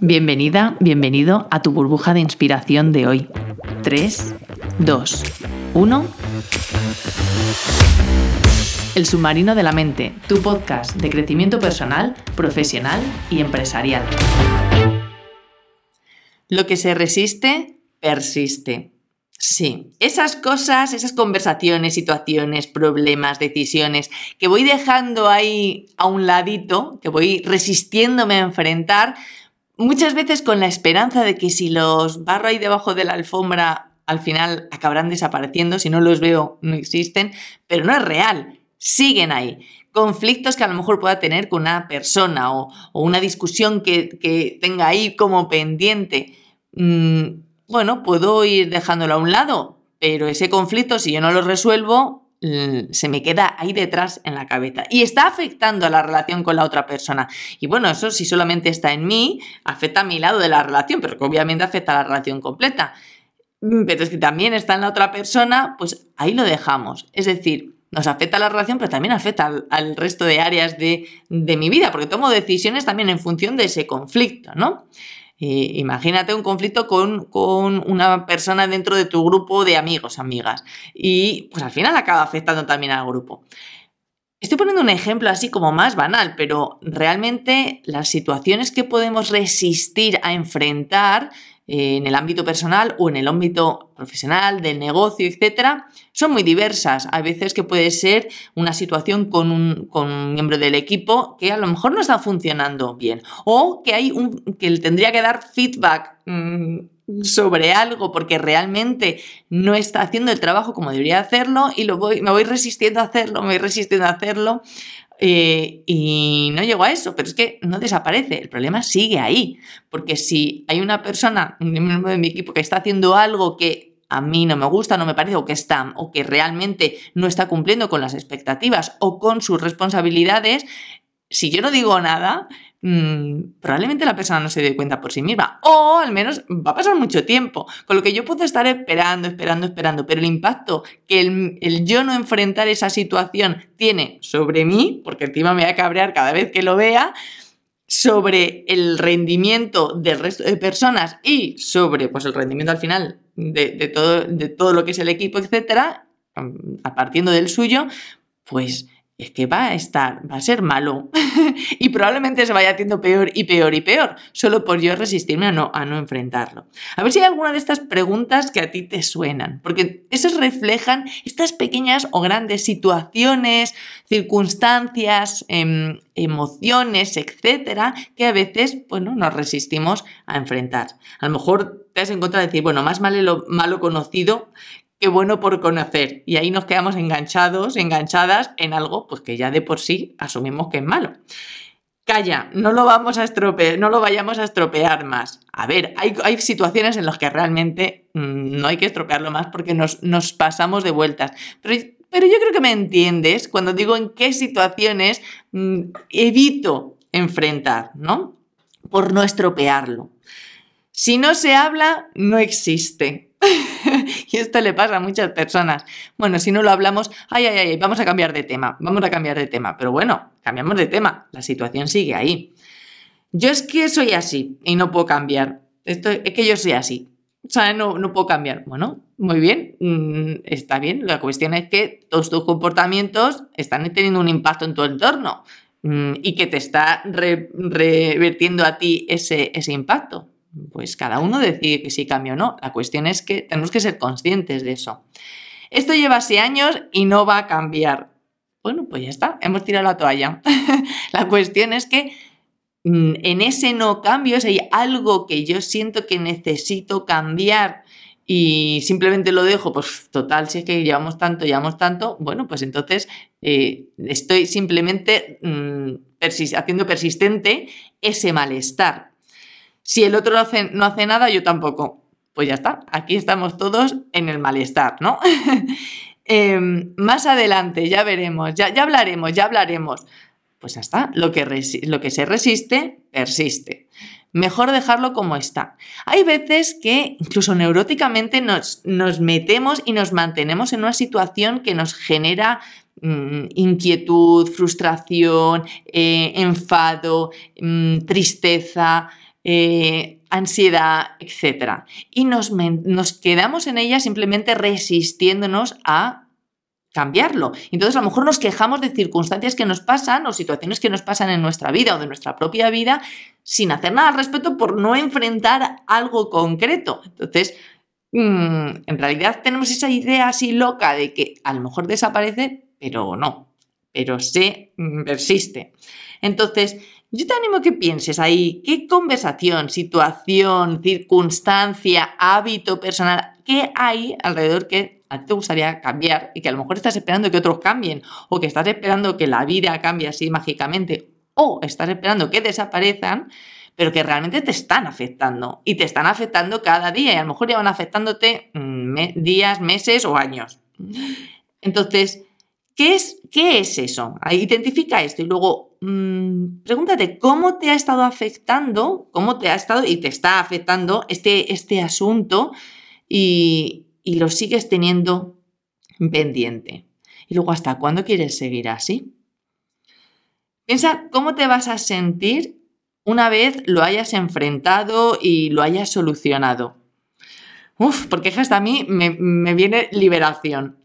Bienvenida, bienvenido a tu burbuja de inspiración de hoy. 3, 2, 1. El submarino de la mente, tu podcast de crecimiento personal, profesional y empresarial. Lo que se resiste, persiste. Sí, esas cosas, esas conversaciones, situaciones, problemas, decisiones que voy dejando ahí a un ladito, que voy resistiéndome a enfrentar, muchas veces con la esperanza de que si los barro ahí debajo de la alfombra, al final acabarán desapareciendo, si no los veo no existen, pero no es real, siguen ahí. Conflictos que a lo mejor pueda tener con una persona o, una discusión que, tenga ahí como pendiente. Mm, bueno, puedo ir dejándolo a un lado, pero ese conflicto, si yo no lo resuelvo, se me queda ahí detrás en la cabeza y está afectando a la relación con la otra persona. Y bueno, eso si solamente está en mí, afecta a mi lado de la relación, pero obviamente afecta a la relación completa. Mm, pero es que también está en la otra persona, pues ahí lo dejamos. Es decir, nos afecta a la relación, pero también afecta al, resto de áreas de, de mi vida, porque tomo decisiones también en función de ese conflicto, ¿no? Imagínate un conflicto con, una persona dentro de tu grupo de amigos, amigas, y pues al final acaba afectando también al grupo. Estoy poniendo un ejemplo así como más banal, pero realmente las situaciones que podemos resistir a enfrentar en el ámbito personal o en el ámbito profesional, del negocio, etcétera, son muy diversas. Hay veces que puede ser una situación con un, miembro del equipo que a lo mejor no está funcionando bien o que hay un que tendría que dar feedback mm, sobre algo porque realmente no está haciendo el trabajo como debería hacerlo y lo voy, me voy resistiendo a hacerlo, me voy resistiendo a hacerlo eh, y no llego a eso, pero es que no desaparece, el problema sigue ahí, porque si hay una persona, un miembro de mi equipo que está haciendo algo que a mí no me gusta, no me parece, o que está, o que realmente no está cumpliendo con las expectativas o con sus responsabilidades, si yo no digo nada, Mm, probablemente la persona no se dé cuenta por sí misma. O al menos va a pasar mucho tiempo. Con lo que yo puedo estar esperando, esperando, esperando. Pero el impacto que el, yo no enfrentar esa situación tiene sobre mí, porque encima me voy a cabrear cada vez que lo vea, sobre el rendimiento del resto de personas y sobre pues, el rendimiento al final de, todo, de todo lo que es el equipo, etcétera, a partiendo del suyo, pues es que va a estar, va a ser malo y probablemente se vaya haciendo peor y peor y peor, solo por yo resistirme a no, a no enfrentarlo. A ver si hay alguna de estas preguntas que a ti te suenan, porque esos reflejan estas pequeñas o grandes situaciones, circunstancias, em, emociones, etcétera, que a veces, bueno, nos resistimos a enfrentar. A lo mejor te has encontrado decir, bueno, más malo, malo conocido qué bueno por conocer. Y ahí nos quedamos enganchados, enganchadas en algo pues que ya de por sí asumimos que es malo. Calla, no lo vamos a estropear, no lo vayamos a estropear más. A ver, hay, situaciones en las que realmente mm, no hay que estropearlo más porque nos, pasamos de vueltas. Pero, pero, yo creo que me entiendes cuando digo en qué situaciones mm, evito enfrentar, ¿no? Por no estropearlo. Si no se habla, no existe. y esto le pasa a muchas personas. Bueno, si no lo hablamos, ay, ay, ay, vamos a cambiar de tema, vamos a cambiar de tema. Pero bueno, cambiamos de tema, la situación sigue ahí. Yo es que soy así y no puedo cambiar. Esto, es que yo soy así. O sea, no, no puedo cambiar. Bueno, muy bien, mm, está bien. La cuestión es que todos tus comportamientos están teniendo un impacto en tu entorno mm, y que te está revertiendo a ti ese, ese impacto pues cada uno decide que sí cambia o no. La cuestión es que tenemos que ser conscientes de eso. Esto lleva así años y no va a cambiar. Bueno, pues ya está, hemos tirado la toalla. la cuestión es que mm, en ese no cambio, si hay algo que yo siento que necesito cambiar y simplemente lo dejo, pues total, si es que llevamos tanto, llevamos tanto, bueno, pues entonces eh, estoy simplemente mm, haciendo persistente ese malestar. Si el otro no hace, nada, yo tampoco. Pues ya está, aquí estamos todos en el malestar, ¿no? Em, más adelante, ya veremos, ya, ya hablaremos, ya hablaremos. Pues ya está, lo que, lo que se resiste, persiste. Mejor dejarlo como está. Hay veces que incluso neuróticamente nos, nos metemos y nos mantenemos en una situación que nos genera mm, inquietud, frustración, eh, enfado, mm, tristeza, eh, ansiedad, etc. Y nos, quedamos en ella simplemente resistiéndonos a cambiarlo. Entonces a lo mejor nos quejamos de circunstancias que nos pasan o situaciones que nos pasan en nuestra vida o de nuestra propia vida sin hacer nada al respecto por no enfrentar algo concreto. Entonces, mm, en realidad tenemos esa idea así loca de que a lo mejor desaparece, pero no, pero se mm, persiste. Entonces, yo te animo a que pienses ahí qué conversación, situación, circunstancia, hábito personal, qué hay alrededor que a ti te gustaría cambiar y que a lo mejor estás esperando que otros cambien o que estás esperando que la vida cambie así mágicamente o estás esperando que desaparezcan, pero que realmente te están afectando y te están afectando cada día y a lo mejor ya van afectándote mm, días, meses o años. Entonces, ¿qué es, es eso? Identifica esto y luego mmm, pregúntate cómo te ha estado afectando, cómo te ha estado y te está afectando este, este asunto y, lo sigues teniendo pendiente. Y luego, ¿hasta cuándo quieres seguir así? Piensa cómo te vas a sentir una vez lo hayas enfrentado y lo hayas solucionado. Uf, porque hasta a mí me, viene liberación.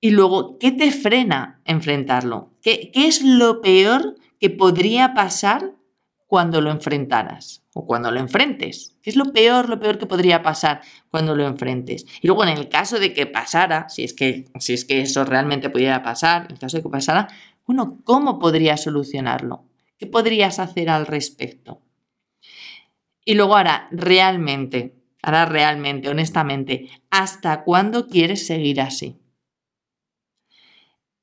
Y luego, ¿qué te frena enfrentarlo? ¿Qué, ¿Qué es lo peor que podría pasar cuando lo enfrentaras o cuando lo enfrentes. ¿Qué es lo peor, lo peor que podría pasar cuando lo enfrentes? Y luego en el caso de que pasara, si es que, si es que eso realmente pudiera pasar, en caso de que pasara, bueno, ¿cómo podrías solucionarlo? ¿Qué podrías hacer al respecto? Y luego ahora, realmente, ahora realmente, honestamente, ¿hasta cuándo quieres seguir así?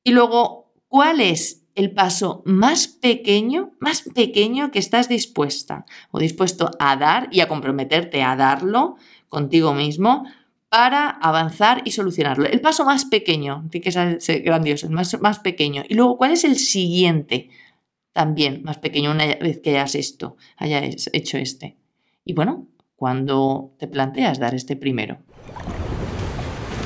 Y luego, ¿cuál es el paso más pequeño, más pequeño que estás dispuesta o dispuesto a dar y a comprometerte a darlo contigo mismo para avanzar y solucionarlo. El paso más pequeño, que ser grandioso, el más, más pequeño. Y luego, ¿cuál es el siguiente? También más pequeño una vez que hayas esto, hayas hecho este. Y bueno, cuando te planteas dar este primero.